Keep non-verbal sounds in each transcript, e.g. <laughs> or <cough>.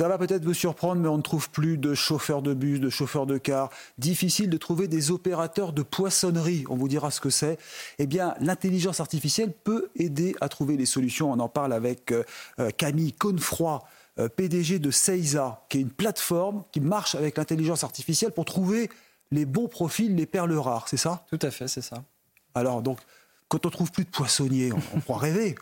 Ça va peut-être vous surprendre, mais on ne trouve plus de chauffeurs de bus, de chauffeurs de car. Difficile de trouver des opérateurs de poissonnerie. On vous dira ce que c'est. Eh bien, l'intelligence artificielle peut aider à trouver les solutions. On en parle avec euh, euh, Camille Connefroy. Euh, PDG de Seiza, qui est une plateforme qui marche avec l'intelligence artificielle pour trouver les bons profils, les perles rares, c'est ça? Tout à fait, c'est ça. Alors, donc, quand on trouve plus de poissonniers, on, on croit rêver.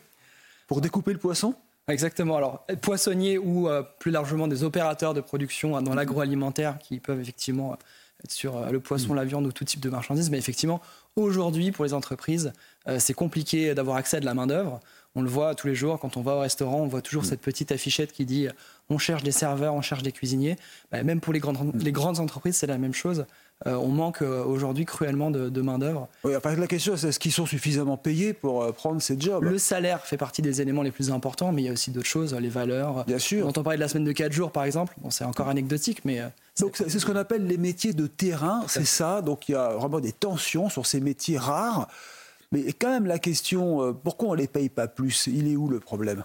Pour découper le poisson? Exactement. Alors, poissonniers ou euh, plus largement des opérateurs de production hein, dans l'agroalimentaire qui peuvent effectivement être sur euh, le poisson, la viande ou tout type de marchandises. Mais effectivement, aujourd'hui, pour les entreprises, c'est compliqué d'avoir accès à de la main-d'œuvre. On le voit tous les jours quand on va au restaurant, on voit toujours cette petite affichette qui dit on cherche des serveurs, on cherche des cuisiniers. Bah, même pour les grandes, les grandes entreprises, c'est la même chose. Euh, on manque euh, aujourd'hui cruellement de, main-d'œuvre. Oui, la question, c'est est-ce qu'ils sont suffisamment payés pour euh, prendre ces jobs? Le salaire fait partie des éléments les plus importants, mais il y a aussi d'autres choses, les valeurs. Bien sûr. On entend parler de la semaine de 4 jours, par exemple. Bon, c'est encore anecdotique, mais. Donc, c'est ce qu'on appelle les métiers de terrain, c'est ça. Donc, il y a vraiment des tensions sur ces métiers rares. Mais quand même, la question, pourquoi on ne les paye pas plus? Il est où le problème?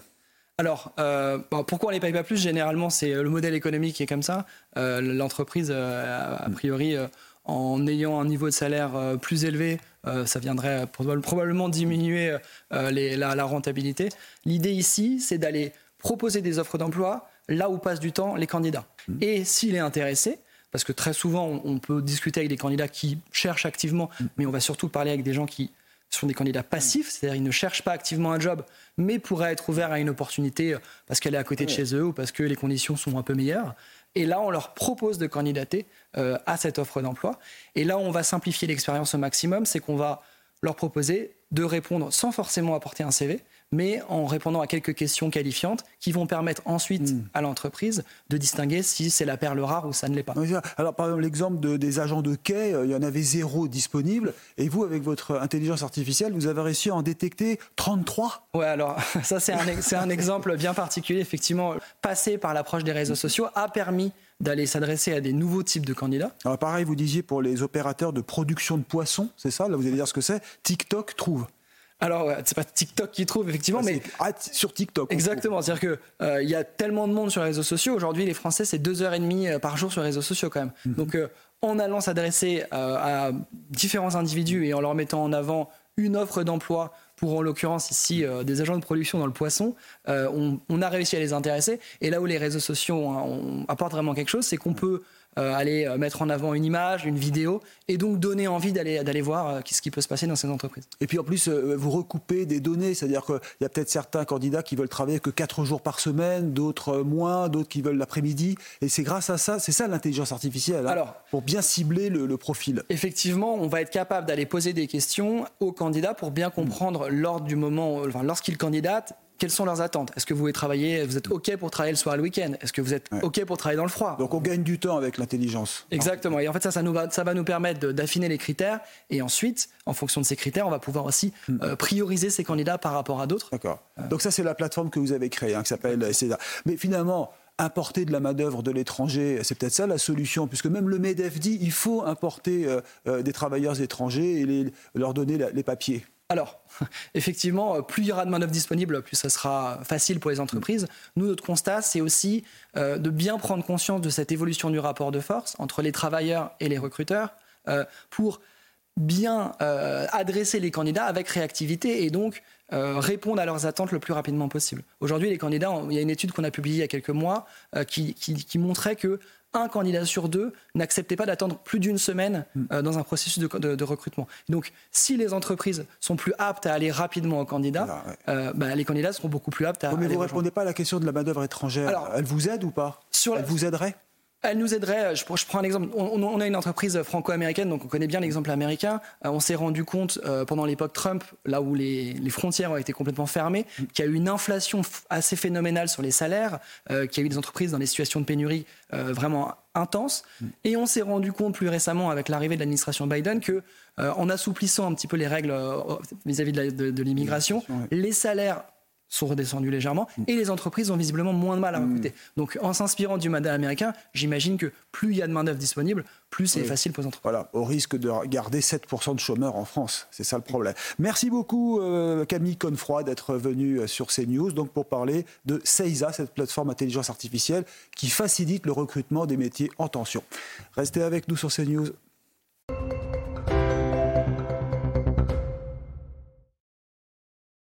Alors, euh, pourquoi on ne les paye pas plus? Généralement, c'est le modèle économique qui est comme ça. L'entreprise, a priori, en ayant un niveau de salaire euh, plus élevé, euh, ça viendrait probablement diminuer euh, la, rentabilité. L'idée ici, c'est d'aller proposer des offres d'emploi là où passent du temps les candidats. Mmh. Et s'il est intéressé, parce que très souvent, on peut discuter avec des candidats qui cherchent activement, mmh. mais on va surtout parler avec des gens qui sont des candidats passifs, c'est-à-dire ils ne cherchent pas activement un job, mais pourraient être ouverts à une opportunité parce qu'elle est à côté de chez eux ou parce que les conditions sont un peu meilleures. Et là, on leur propose de candidater euh, à cette offre d'emploi. Et là, on va simplifier l'expérience au maximum, c'est qu'on va leur proposer de répondre sans forcément apporter un CV, mais en répondant à quelques questions qualifiantes qui vont permettre ensuite hmm. à l'entreprise de distinguer si c'est la perle rare ou ça ne l'est pas. Alors, par exemple, l'exemple de, des agents de quai, euh, il y en avait zéro disponible, et vous, avec votre intelligence artificielle, vous avez réussi à en détecter 33 Ouais, alors <laughs> ça, c'est un, un exemple bien particulier. Effectivement, passer par l'approche des réseaux sociaux a permis d'aller s'adresser à des nouveaux types de candidats. Alors pareil, vous disiez pour les opérateurs de production de poissons, c'est ça? Là, vous allez dire ce que c'est. TikTok trouve. Alors, c'est pas TikTok qui trouve, effectivement, ah, mais. sur TikTok. Exactement. C'est-à-dire qu'il euh, il y a tellement de monde sur les réseaux sociaux. Aujourd'hui, les Français, c'est deux heures et demie euh, par jour sur les réseaux sociaux, quand même. Mhm. Donc, euh, en allant s'adresser à différents individus et en leur mettant en avant une offre d'emploi pour, en l'occurrence, ici, des agents de production dans le poisson, on, a réussi à les intéresser. Et là où les réseaux sociaux hein, apportent vraiment quelque chose, c'est qu'on peut euh, aller euh, mettre en avant une image, une vidéo, et donc donner envie d'aller d'aller voir euh, ce qui peut se passer dans ces entreprises. Et puis en plus, vous recoupez des données, c'est-à-dire qu'il y a peut-être certains candidats qui veulent travailler que 4 jours par semaine, d'autres moins, d'autres qui veulent l'après-midi, et c'est grâce à ça, c'est ça l'intelligence artificielle, hein, Alors, pour bien cibler le, profil. Effectivement, on va être capable d'aller poser des questions aux candidats pour bien comprendre lors du moment, enfin, lorsqu'ils candidatent, quelles sont leurs attentes? Est-ce que vous voulez travailler, vous êtes OK pour travailler le soir et le week-end? Est-ce que vous êtes OK pour travailler dans le froid? Donc on gagne du temps avec l'intelligence. Exactement. Et en fait, ça, ça, nous va, ça va nous permettre d'affiner les critères. Et ensuite, en fonction de ces critères, on va pouvoir aussi hmm. euh, prioriser ces candidats par rapport à d'autres. D'accord. Donc ça, c'est la plateforme que vous avez créée, hein, qui s'appelle CEDA. Mais finalement, importer de la main-d'œuvre de l'étranger, c'est peut-être ça la solution, puisque même le MEDEF dit il faut importer euh, euh, des travailleurs étrangers et leur donner les papiers. Alors, <laughs> effectivement, plus il y aura de main-d'œuvre disponible, plus ça sera facile pour les entreprises. Nous, notre constat, c'est aussi euh, de bien prendre conscience de cette évolution du rapport de force entre les travailleurs et les recruteurs euh, pour bien euh, adresser les candidats avec réactivité et donc répondre à leurs attentes le plus rapidement possible. Aujourd'hui, les candidats, il y a une étude qu'on a publiée il y a quelques mois qui montrait que un candidat sur deux n'acceptait pas d'attendre plus d'une semaine mm. euh, dans un processus de, recrutement. Donc, si les entreprises sont plus aptes à aller rapidement aux candidats, euh, bah, les candidats seront beaucoup plus aptes à. mais vous ne répondez pas à la question de la main-d'œuvre étrangère. Elle vous aide ou pas? sur Elle vous aiderait? Elle nous aiderait, je, prends un exemple, on, a une entreprise franco-américaine, donc on connaît bien l'exemple américain. Euh, on s'est rendu compte euh, pendant l'époque Trump, là où les, frontières ont été complètement fermées, qu'il y a eu une inflation assez phénoménale sur les salaires, euh, qu'il y a eu des entreprises dans des situations de pénurie vraiment intenses. Et on s'est rendu compte plus récemment, avec l'arrivée de l'administration Biden, que en assouplissant un petit peu les règles vis-à-vis de l'immigration, les salaires sont redescendus légèrement et les entreprises ont visiblement moins de mal à mm. recruter. Donc en s'inspirant du modèle américain, j'imagine que plus il y a de main-d'œuvre disponible, plus c'est facile pour les entreprises. Voilà, au risque de garder 7% de chômeurs en France. C'est ça le problème. Merci beaucoup euh, Camille Confroy d'être venue euh, sur CNews donc pour parler de CEISA, cette plateforme intelligence artificielle qui facilite le recrutement des métiers en tension. Restez avec nous sur CNews.